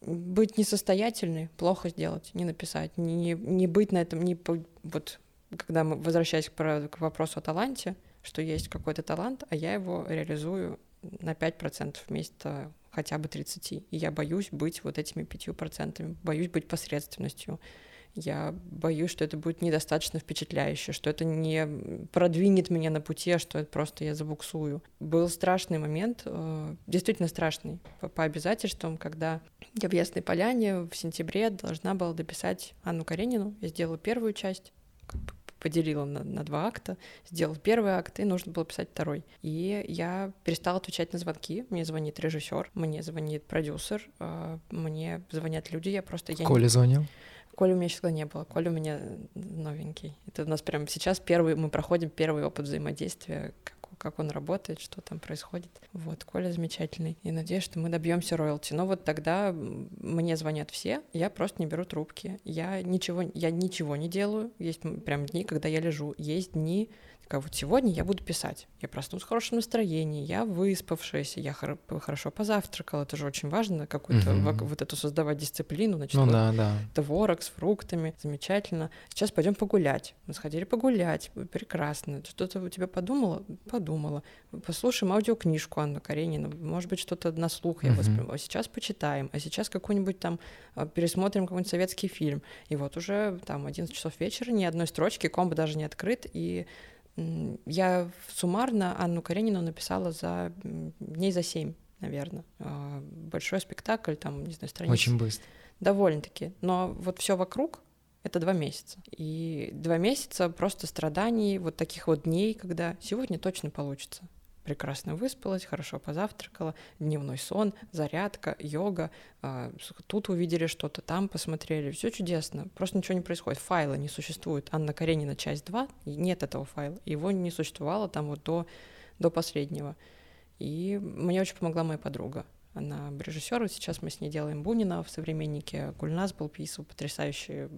Быть несостоятельной, плохо сделать, не написать, не, не быть на этом, не вот когда мы возвращаясь к, к вопросу о таланте, что есть какой-то талант, а я его реализую на 5% вместо хотя бы 30. И я боюсь быть вот этими 5%, боюсь быть посредственностью я боюсь, что это будет недостаточно впечатляюще, что это не продвинет меня на пути, а что это просто я забуксую. Был страшный момент, э, действительно страшный, по, по обязательствам, когда я в Ясной Поляне в сентябре должна была дописать Анну Каренину. Я сделала первую часть, поделила на, на два акта, сделала первый акт, и нужно было писать второй. И я перестала отвечать на звонки. Мне звонит режиссер, мне звонит продюсер, э, мне звонят люди, я просто... Я Коля не... звонил? Коля у меня всегда не было. Коля у меня новенький. Это у нас прямо сейчас первый, мы проходим первый опыт взаимодействия, как, как он работает, что там происходит. Вот, Коля замечательный. И надеюсь, что мы добьемся роялти. Но вот тогда мне звонят все, я просто не беру трубки. Я ничего, я ничего не делаю. Есть прям дни, когда я лежу. Есть дни, такая, вот сегодня я буду писать. Я проснулась в хорошем настроении, я выспавшаяся, я хор- хорошо позавтракала. Это же очень важно, какую-то mm-hmm. вот эту создавать дисциплину. Значит, ну вот да, да. Творог с фруктами, замечательно. Сейчас пойдем погулять. Мы сходили погулять, прекрасно. Что-то у тебя подумала? Подумала. Послушаем аудиокнижку Анну Каренину. Может быть, что-то на слух я mm-hmm. восприму. А сейчас почитаем. А сейчас какой-нибудь там а, пересмотрим какой-нибудь советский фильм. И вот уже там 11 часов вечера, ни одной строчки, комбо даже не открыт, и я суммарно Анну Каренину написала за дней за семь, наверное. А, большой спектакль, там, не знаю, страниц. Очень быстро. Довольно-таки. Но вот все вокруг это два месяца. И два месяца просто страданий, вот таких вот дней, когда сегодня точно получится прекрасно выспалась, хорошо позавтракала, дневной сон, зарядка, йога, а, тут увидели что-то, там посмотрели, все чудесно, просто ничего не происходит, файла не существует. Анна Каренина, часть 2, нет этого файла, его не существовало там вот до, до последнего. И мне очень помогла моя подруга. Она режиссер, сейчас мы с ней делаем Бунина в «Современнике». Гульнас был писал потрясающий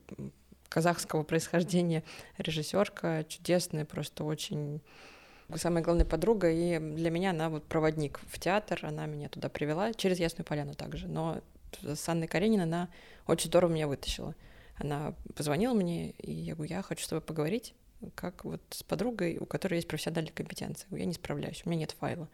казахского происхождения режиссерка, чудесная, просто очень самая главная подруга, и для меня она вот проводник в театр, она меня туда привела, через Ясную Поляну также, но с Анной Карениной она очень здорово меня вытащила. Она позвонила мне, и я говорю, я хочу с тобой поговорить, как вот с подругой, у которой есть профессиональные компетенции. Я не справляюсь, у меня нет файла.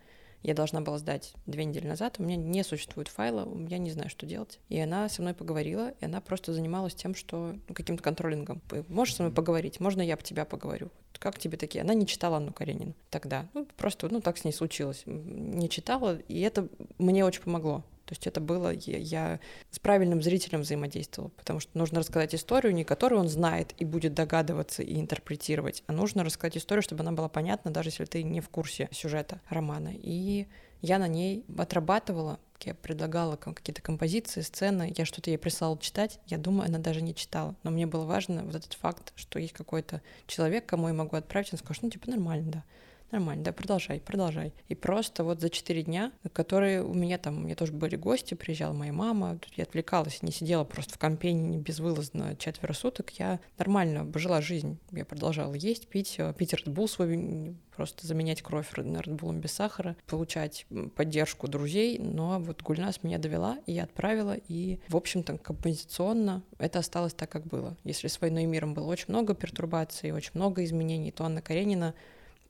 Я должна была сдать две недели назад, у меня не существует файла, я не знаю, что делать. И она со мной поговорила, и она просто занималась тем, что ну, каким-то контролингом. Можешь со мной поговорить? Можно я по тебя поговорю? Как тебе такие? Она не читала Анну Каренину тогда. Ну, просто, ну, так с ней случилось. Не читала, и это мне очень помогло. То есть это было, я, я с правильным зрителем взаимодействовала, потому что нужно рассказать историю, не которую он знает и будет догадываться и интерпретировать, а нужно рассказать историю, чтобы она была понятна, даже если ты не в курсе сюжета романа. И я на ней отрабатывала, я предлагала какие-то композиции, сцены, я что-то ей прислала читать, я думаю, она даже не читала, но мне было важно вот этот факт, что есть какой-то человек, кому я могу отправить, он скажет, ну, типа, нормально, да нормально, да, продолжай, продолжай. И просто вот за четыре дня, которые у меня там, у меня тоже были гости, приезжала моя мама, я отвлекалась, не сидела просто в компании безвылазно четверо суток, я нормально жила жизнь, я продолжала есть, пить, э, пить Bull свой, просто заменять кровь Bull без сахара, получать поддержку друзей, но вот Гульнас меня довела, и я отправила, и, в общем-то, композиционно это осталось так, как было. Если с «Войной и миром» было очень много пертурбаций, очень много изменений, то Анна Каренина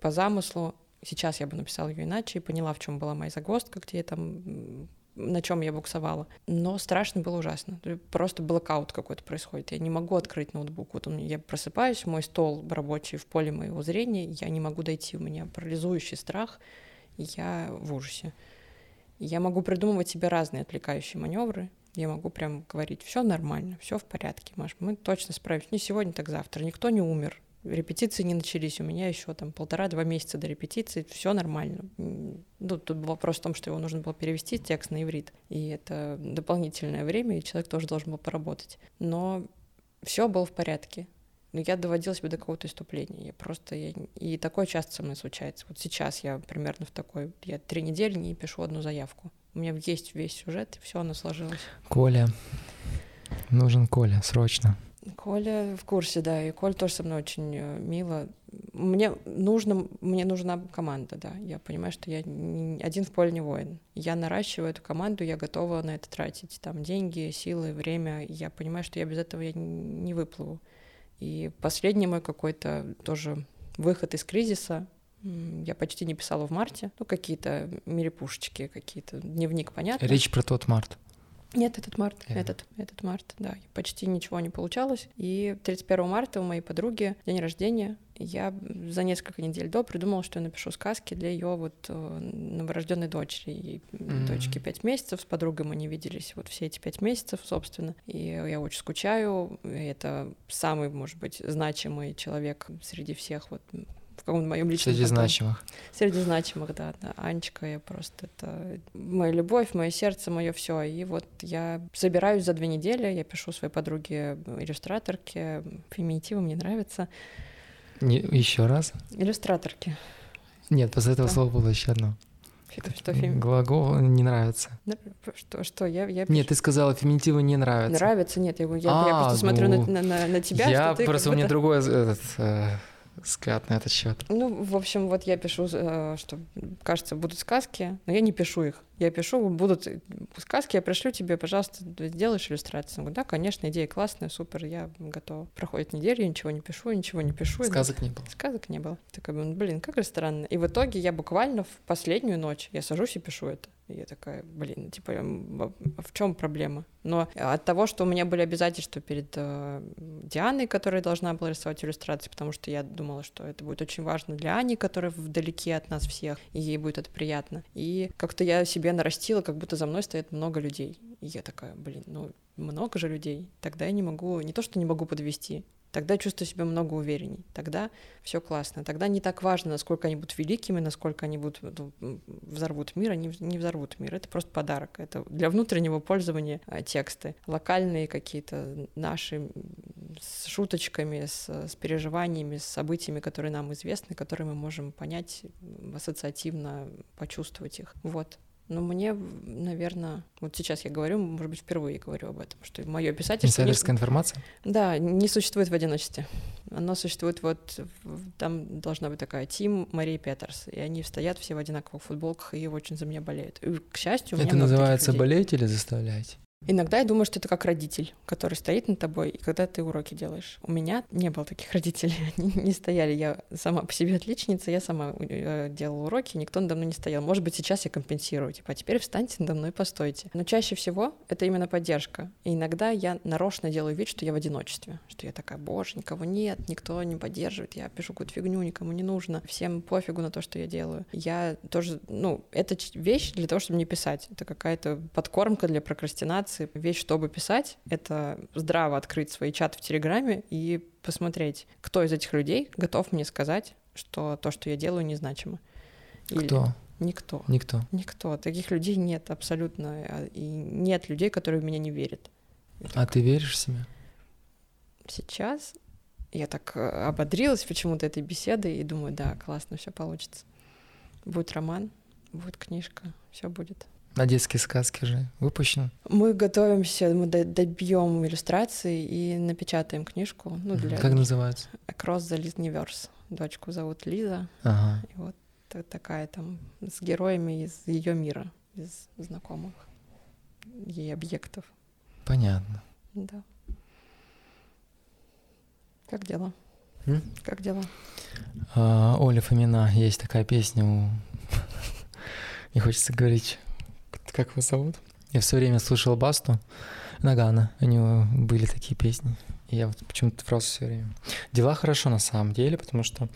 по замыслу. Сейчас я бы написала ее иначе и поняла, в чем была моя загвоздка, где я там на чем я буксовала. Но страшно было ужасно. Просто блокаут какой-то происходит. Я не могу открыть ноутбук. Вот он, я просыпаюсь, мой стол рабочий в поле моего зрения, я не могу дойти, у меня парализующий страх, я в ужасе. Я могу придумывать себе разные отвлекающие маневры. Я могу прям говорить, все нормально, все в порядке, Маш, мы точно справимся. Не сегодня, так завтра. Никто не умер, репетиции не начались, у меня еще там полтора-два месяца до репетиции, все нормально. Ну, тут был вопрос в том, что его нужно было перевести текст на иврит, и это дополнительное время, и человек тоже должен был поработать. Но все было в порядке. Но я доводила себя до какого-то иступления. Я просто... Я... И такое часто со мной случается. Вот сейчас я примерно в такой... Я три недели не пишу одну заявку. У меня есть весь сюжет, и все оно сложилось. Коля. Нужен Коля, срочно. Коля в курсе, да, и Коль тоже со мной очень э, мило. Мне нужно, мне нужна команда, да. Я понимаю, что я один в поле не воин. Я наращиваю эту команду, я готова на это тратить там деньги, силы, время. Я понимаю, что я без этого я не выплыву. И последний мой какой-то тоже выход из кризиса, я почти не писала в марте. Ну, какие-то мирепушечки, какие-то дневник, понятно. Речь про тот март. Нет, этот март, yeah. этот, этот март, да, почти ничего не получалось. И 31 марта у моей подруги день рождения. Я за несколько недель до придумала, что я напишу сказки для ее вот э, новорожденной дочери. Ей mm-hmm. дочке пять месяцев, с подругой мы не виделись вот все эти пять месяцев, собственно. И я очень скучаю. Это самый, может быть, значимый человек среди всех вот в каком-то моем личном Среди потом. значимых. Среди значимых, да, да. Анечка, я просто это моя любовь, мое сердце, мое все. И вот я собираюсь за две недели, я пишу своей подруге иллюстраторке, феминитивы мне нравится. Не, еще раз? Иллюстраторки. Нет, после этого да. слова было еще одно. Что, что фем... Глагол не нравится. Что, что я, я Нет, ты сказала, феминитивы не нравятся. Нравится, нет, я, я, а, я просто ну, смотрю на, на, на тебя. Я что просто, у меня другой этот, э, взгляд на этот счет? Ну, в общем, вот я пишу, э, что, кажется, будут сказки, но я не пишу их. Я пишу, будут сказки, я пришлю тебе, пожалуйста, сделаешь иллюстрацию. Я говорю, да, конечно, идея классная, супер, я готова. Проходит неделя, я ничего не пишу, ничего не пишу. Сказок не было. Сказок не было. Такая, блин, как же странно. И в итоге я буквально в последнюю ночь, я сажусь и пишу это. И я такая, блин, типа, в чем проблема? Но от того, что у меня были обязательства перед э, Дианой, которая должна была рисовать иллюстрации, потому что я думала, что это будет очень важно для Ани, которая вдалеке от нас всех, и ей будет это приятно. И как-то я себе нарастила, как будто за мной стоит много людей. И я такая, блин, ну много же людей, тогда я не могу, не то, что не могу подвести, тогда чувствую себя много уверенней, тогда все классно, тогда не так важно, насколько они будут великими, насколько они будут ну, взорвут мир, они не взорвут мир, это просто подарок, это для внутреннего пользования а, тексты, локальные какие-то наши с шуточками, с, с переживаниями, с событиями, которые нам известны, которые мы можем понять, ассоциативно почувствовать их, вот. Но мне, наверное, вот сейчас я говорю, может быть, впервые говорю об этом, что мое писательство... Инсайдерская не... информация? Да, не существует в одиночестве. Оно существует вот... Там должна быть такая тим Марии Петерс, и они стоят все в одинаковых футболках и очень за меня болеют. И, к счастью, у меня Это называется болеть или заставлять? Иногда я думаю, что это как родитель, который стоит над тобой, и когда ты уроки делаешь. У меня не было таких родителей, они не стояли. Я сама по себе отличница, я сама э, делала уроки, никто надо мной не стоял. Может быть, сейчас я компенсирую, типа, а теперь встаньте надо мной, постойте. Но чаще всего это именно поддержка. И иногда я нарочно делаю вид, что я в одиночестве, что я такая, боже, никого нет, никто не поддерживает, я пишу какую-то фигню, никому не нужно, всем пофигу на то, что я делаю. Я тоже, ну, это вещь для того, чтобы не писать. Это какая-то подкормка для прокрастинации, информации, вещь, чтобы писать, это здраво открыть свои чаты в Телеграме и посмотреть, кто из этих людей готов мне сказать, что то, что я делаю, незначимо. Или... Кто? Никто. Никто. Никто. Таких людей нет абсолютно. А, и нет людей, которые в меня не верят. А ты веришь в себя? Сейчас я так э, ободрилась почему-то этой беседой и думаю, да, классно, все получится. Будет роман, будет книжка, все будет. На детские сказки же выпущен. Мы готовимся, мы добьем иллюстрации и напечатаем книжку. Ну, для... Как называется? Across the Disneyverse. Дочку зовут Лиза. Ага. И вот такая там с героями из ее мира, из знакомых ей объектов. Понятно. Да. Как дела? М? Как дела? А, Оля Фомина, есть такая песня у... Не хочется говорить как его зовут? Я все время слушал Басту Нагана. У него были такие песни. Я вот почему-то фразу все время. Дела хорошо на самом деле, потому что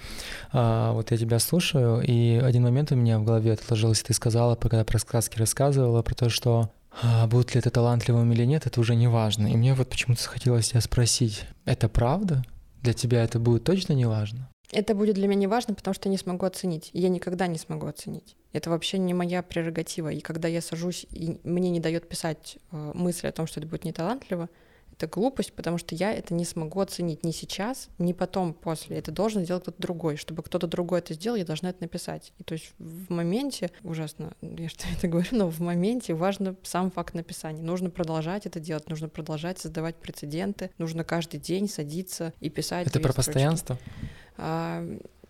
а, вот я тебя слушаю, и один момент у меня в голове отложился, ты сказала, когда про сказки рассказывала, про то, что а, будет ли это талантливым или нет, это уже не важно. И мне вот почему-то захотелось тебя спросить, это правда? Для тебя это будет точно не важно? Это будет для меня не важно, потому что я не смогу оценить. Я никогда не смогу оценить. Это вообще не моя прерогатива. И когда я сажусь, и мне не дает писать э, мысли о том, что это будет неталантливо, это глупость, потому что я это не смогу оценить ни сейчас, ни потом, после. Это должен сделать кто-то другой. Чтобы кто-то другой это сделал, я должна это написать. И то есть в моменте, ужасно, я что это говорю, но в моменте важно сам факт написания. Нужно продолжать это делать, нужно продолжать создавать прецеденты, нужно каждый день садиться и писать. Это про строчки. постоянство? А,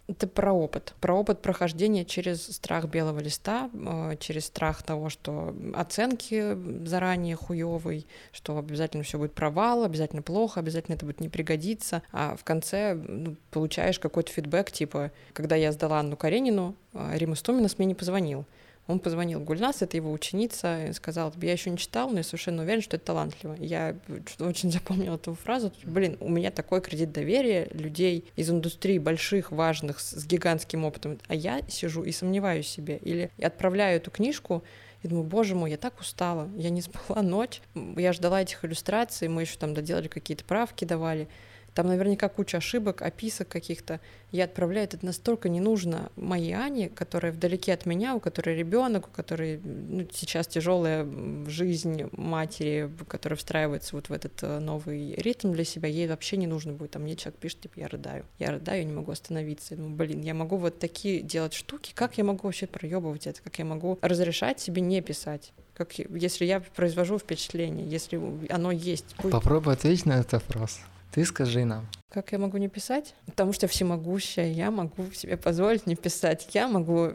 это про опыт, про опыт прохождения через страх белого листа, а, через страх того, что оценки заранее хуёвый, что обязательно все будет провал, обязательно плохо, обязательно это будет не пригодиться, а в конце ну, получаешь какой-то фидбэк, типа, когда я сдала Анну Каренину, а, Рима Стуминас мне не позвонил. Он позвонил Гульнас, это его ученица, и сказал, я еще не читал, но я совершенно уверен, что это талантливо. Я очень запомнила эту фразу. Блин, у меня такой кредит доверия людей из индустрии больших, важных, с гигантским опытом, а я сижу и сомневаюсь в себе. Или отправляю эту книжку, и думаю, боже мой, я так устала, я не спала ночь, я ждала этих иллюстраций, мы еще там доделали какие-то правки, давали. Там наверняка куча ошибок, описок каких-то. Я отправляю это настолько не нужно моей Ане, которая вдалеке от меня, у которой ребенок, у которой ну, сейчас тяжелая жизнь матери, которая встраивается вот в этот э, новый ритм для себя, ей вообще не нужно будет. Там мне человек пишет, типа, я рыдаю. Я рыдаю, не могу остановиться. Я думаю, блин, я могу вот такие делать штуки, как я могу вообще проебывать это, как я могу разрешать себе не писать как если я произвожу впечатление, если оно есть. Попробуй ответить на этот вопрос. Ты скажи нам. Как я могу не писать? Потому что всемогущая, я могу себе позволить не писать, я могу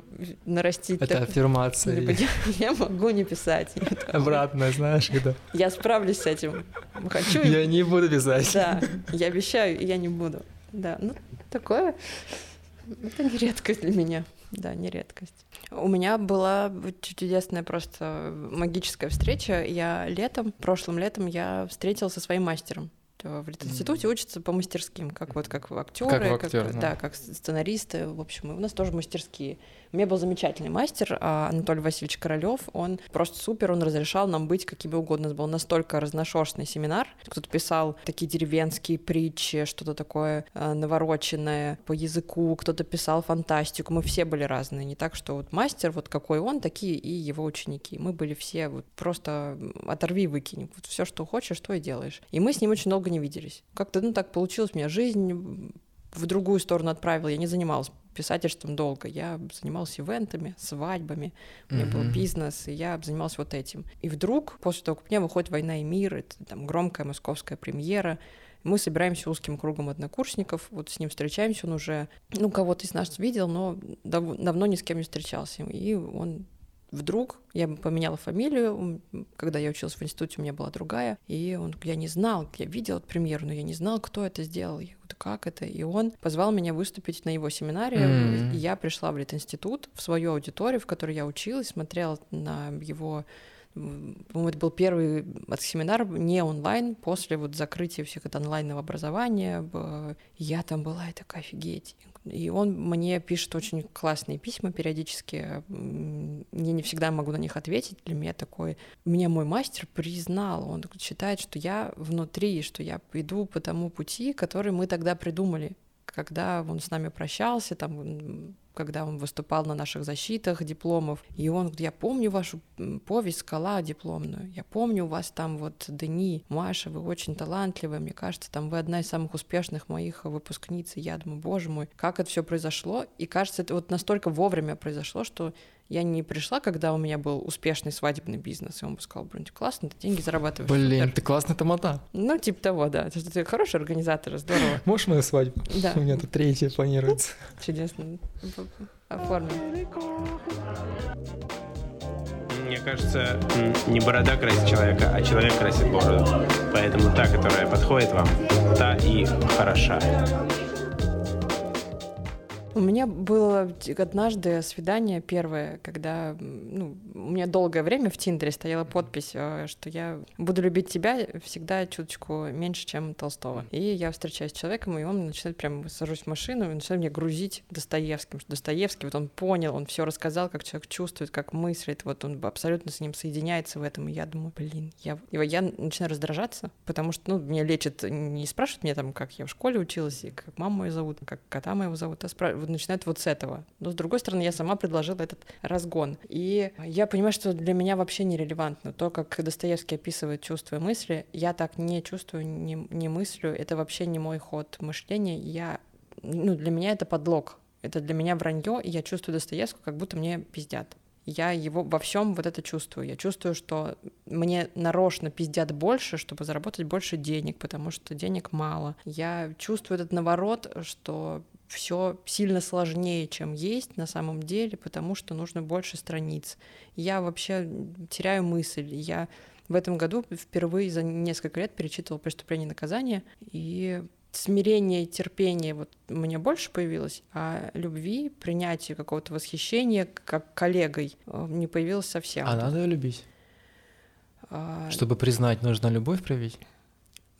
нарастить... Это так... аффирмация. Я, я могу не писать. Обратно, знаешь, когда... Я справлюсь с этим. Хочу... Я не буду писать. Да, я обещаю, и я не буду. Да, ну, такое... Это не редкость для меня. Да, не редкость. У меня была чудесная просто магическая встреча. Я летом, прошлым летом, я встретилась со своим мастером. Э, в институте mm-hmm. учатся по мастерским, как вот как актеры, как, актер, как, да. да, как сценаристы. В общем, у нас тоже мастерские. У меня был замечательный мастер а, Анатолий Васильевич Королёв. Он просто супер, он разрешал нам быть какими угодно. У нас был настолько разношерстный семинар. Кто-то писал такие деревенские притчи, что-то такое а, навороченное по языку, кто-то писал фантастику. Мы все были разные. Не так, что вот мастер, вот какой он, такие и его ученики. Мы были все вот просто оторви, выкинь. Вот все, что хочешь, то и делаешь. И мы с ним очень долго не виделись. Как-то, ну, так получилось, меня жизнь в другую сторону отправила. Я не занималась писательством долго. Я занималась ивентами, свадьбами, у меня mm-hmm. был бизнес, и я занималась вот этим. И вдруг, после того, как у меня выходит «Война и мир», это там громкая московская премьера, мы собираемся узким кругом однокурсников, вот с ним встречаемся, он уже, ну, кого-то из нас видел, но дав- давно ни с кем не встречался. И он вдруг я поменяла фамилию, когда я училась в институте, у меня была другая, и он, я не знал, я видела премьеру, но я не знал, кто это сделал, я говорю, как это, и он позвал меня выступить на его семинаре, mm-hmm. и я пришла в Литинститут, в свою аудиторию, в которой я училась, смотрела на его по-моему, это был первый семинар не онлайн, после вот закрытия всех это онлайнного образования. Я там была и такая офигеть. И он мне пишет очень классные письма периодически. Я не всегда могу на них ответить. Для меня такой... Меня мой мастер признал. Он считает, что я внутри, что я иду по тому пути, который мы тогда придумали когда он с нами прощался, там, когда он выступал на наших защитах дипломов, и он говорит, я помню вашу повесть «Скала» дипломную, я помню у вас там вот Дени, Маша, вы очень талантливая, мне кажется, там вы одна из самых успешных моих выпускниц, и я думаю, боже мой, как это все произошло, и кажется, это вот настолько вовремя произошло, что я не пришла, когда у меня был успешный свадебный бизнес, и он бы сказал, блин, ты классно, ты деньги зарабатываешь. Блин, супер. ты классный тамада. Ну, типа того, да. Ты, ты хороший организатор, здорово. Можешь мою свадьбу? Да. У меня тут третья планируется. Чудесно. Оформим. Мне кажется, не борода красит человека, а человек красит бороду. Поэтому та, которая подходит вам, та и хороша. У меня было однажды свидание первое, когда ну, у меня долгое время в Тиндере стояла подпись, э, что я буду любить тебя всегда чуточку меньше, чем Толстого. И я встречаюсь с человеком, и он начинает прям сажусь в машину и начинает мне грузить Достоевским. Что Достоевский, вот он понял, он все рассказал, как человек чувствует, как мыслит, вот он абсолютно с ним соединяется в этом. И я думаю, блин, я, я начинаю раздражаться, потому что, ну, меня лечат, не спрашивают меня там, как я в школе училась, и как маму мою зовут, как кота моего зовут, а спрашивают вот начинает вот с этого. Но с другой стороны, я сама предложила этот разгон. И я понимаю, что для меня вообще нерелевантно то, как Достоевский описывает чувства и мысли. Я так не чувствую, не, не мыслю. Это вообще не мой ход мышления. Я, ну, для меня это подлог. Это для меня вранье, и я чувствую Достоевского, как будто мне пиздят я его во всем вот это чувствую. Я чувствую, что мне нарочно пиздят больше, чтобы заработать больше денег, потому что денег мало. Я чувствую этот наворот, что все сильно сложнее, чем есть на самом деле, потому что нужно больше страниц. Я вообще теряю мысль. Я в этом году впервые за несколько лет перечитывала «Преступление и наказание», и смирение и терпение вот у меня больше появилось, а любви, принятия какого-то восхищения как коллегой э, не появилось совсем. А надо любить? А... Чтобы признать, нужно любовь проявить?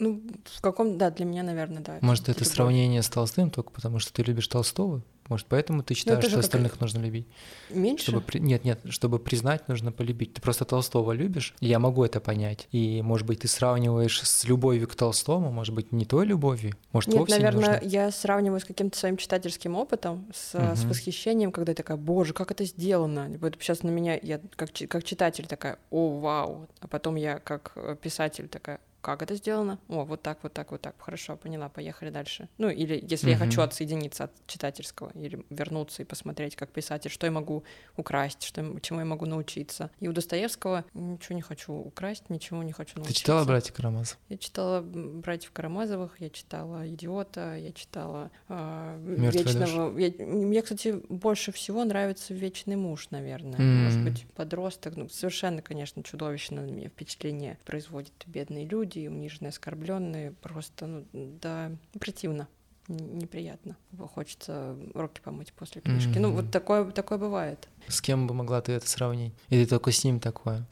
Ну, в каком, да, для меня, наверное, да. Может, это, это сравнение с Толстым только потому, что ты любишь Толстого? Может, поэтому ты ну, считаешь, что остальных как... нужно любить? Меньше? Чтобы при... Нет, нет, чтобы признать, нужно полюбить. Ты просто Толстого любишь, я могу это понять. И, может быть, ты сравниваешь с любовью к Толстому, может быть, не той любовью, может, нет, вовсе наверное, не нужно. я сравниваю с каким-то своим читательским опытом, с, угу. с восхищением, когда я такая, боже, как это сделано. Вот сейчас на меня, я как, как читатель такая, о, вау. А потом я как э, писатель такая, как это сделано? О, вот так, вот так, вот так. Хорошо, поняла, поехали дальше. Ну, или если mm-hmm. я хочу отсоединиться от читательского, или вернуться и посмотреть, как писатель, что я могу украсть, что, чему я могу научиться. И у Достоевского ничего не хочу украсть, ничего не хочу научиться. Ты читала «Братьев Карамазов»? Я читала «Братьев Карамазовых», я читала «Идиота», я читала э, «Вечного». Я, мне, кстати, больше всего нравится «Вечный муж», наверное. Mm-hmm. Может быть, подросток. Ну, совершенно, конечно, чудовищно на меня впечатление производит «Бедные люди», люди, униженные, оскорбленные, просто, ну, да, противно неприятно. Хочется руки помыть после книжки. Mm-hmm. Ну, вот такое, такое бывает. С кем бы могла ты это сравнить? Или только с ним такое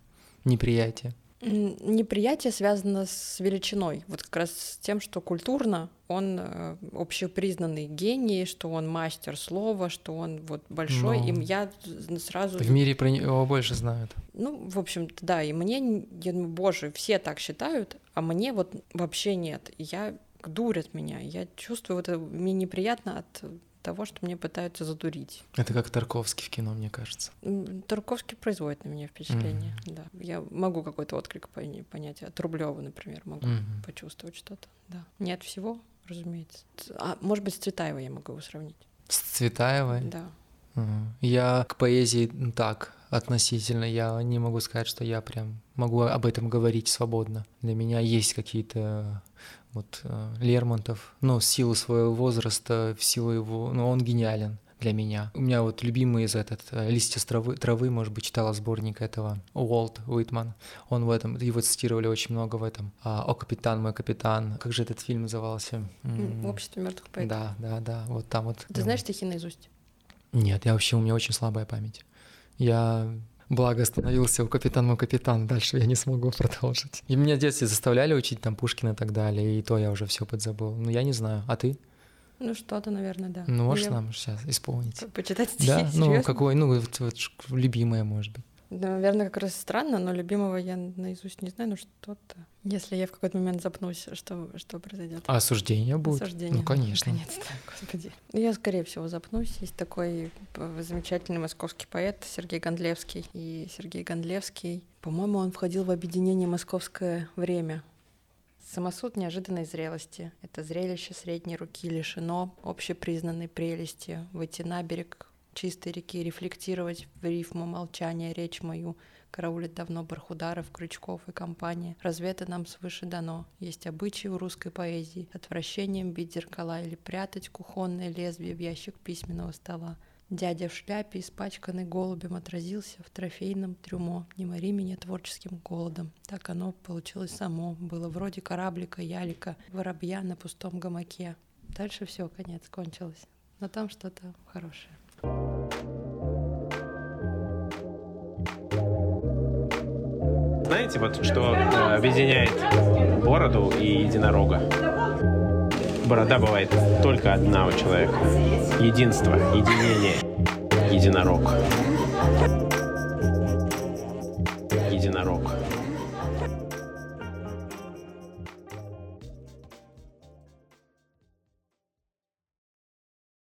неприятие? Неприятие связано с величиной. Вот как раз с тем, что культурно он э, общепризнанный гений, что он мастер слова, что он вот большой, Но... и я сразу... В мире про него больше знают. Ну, в общем-то, да, и мне, я думаю, боже, все так считают, а мне вот вообще нет. Я дурят меня, я чувствую, вот это, мне неприятно от того, что мне пытаются задурить. Это как Тарковский в кино, мне кажется. Тарковский производит на меня впечатление, mm-hmm. да. Я могу какой-то отклик понять от Рублева, например, могу mm-hmm. почувствовать что-то, да. Не от всего, разумеется. А может быть, с Цветаевой я могу его сравнить. С Цветаевой? Да. Я к поэзии так относительно, я не могу сказать, что я прям могу об этом говорить свободно. Для меня есть какие-то вот э, Лермонтов, ну, в силу своего возраста, в силу его, ну, он гениален. для меня. У меня вот любимый из этот э, «Листья травы», травы, может быть, читала сборник этого Уолт Уитман. Он в этом, его цитировали очень много в этом. А, «О, капитан, мой капитан». Как же этот фильм назывался? «Общество мертвых поэтов». Да, да, да, вот там вот. Ты знаешь стихи наизусть? Нет, я вообще, у меня очень слабая память. Я Благо остановился у капитан мой капитан, дальше я не смогу продолжить. И меня в детстве заставляли учить там Пушкина и так далее, и то я уже все подзабыл. Ну, я не знаю. А ты? Ну, что-то, наверное, да. Ну, можешь я... нам сейчас исполнить? Почитать стихи? Да, ну, какой, ну, вот, вот, любимое, может быть. Да, наверное, как раз странно, но любимого я наизусть не знаю, но что-то. Если я в какой-то момент запнусь, что, что произойдет? А осуждение будет? Осуждение. Ну, конечно. Наконец-то, господи. Я, скорее всего, запнусь. Есть такой замечательный московский поэт Сергей Гондлевский. И Сергей Гондлевский, по-моему, он входил в объединение «Московское время». Самосуд неожиданной зрелости. Это зрелище средней руки лишено общепризнанной прелести. Выйти на берег чистой реки, рефлектировать в рифму молчания речь мою, караулит давно Бархударов, Крючков и компания. Разве это нам свыше дано? Есть обычаи в русской поэзии. Отвращением бить зеркала или прятать кухонное лезвие в ящик письменного стола. Дядя в шляпе, испачканный голубем, отразился в трофейном трюмо. Не мори меня творческим голодом. Так оно получилось само. Было вроде кораблика, ялика, воробья на пустом гамаке. Дальше все, конец, кончилось. Но там что-то хорошее. Знаете, вот что э, объединяет бороду и единорога? Борода бывает только одна у человека. Единство, единение, единорог.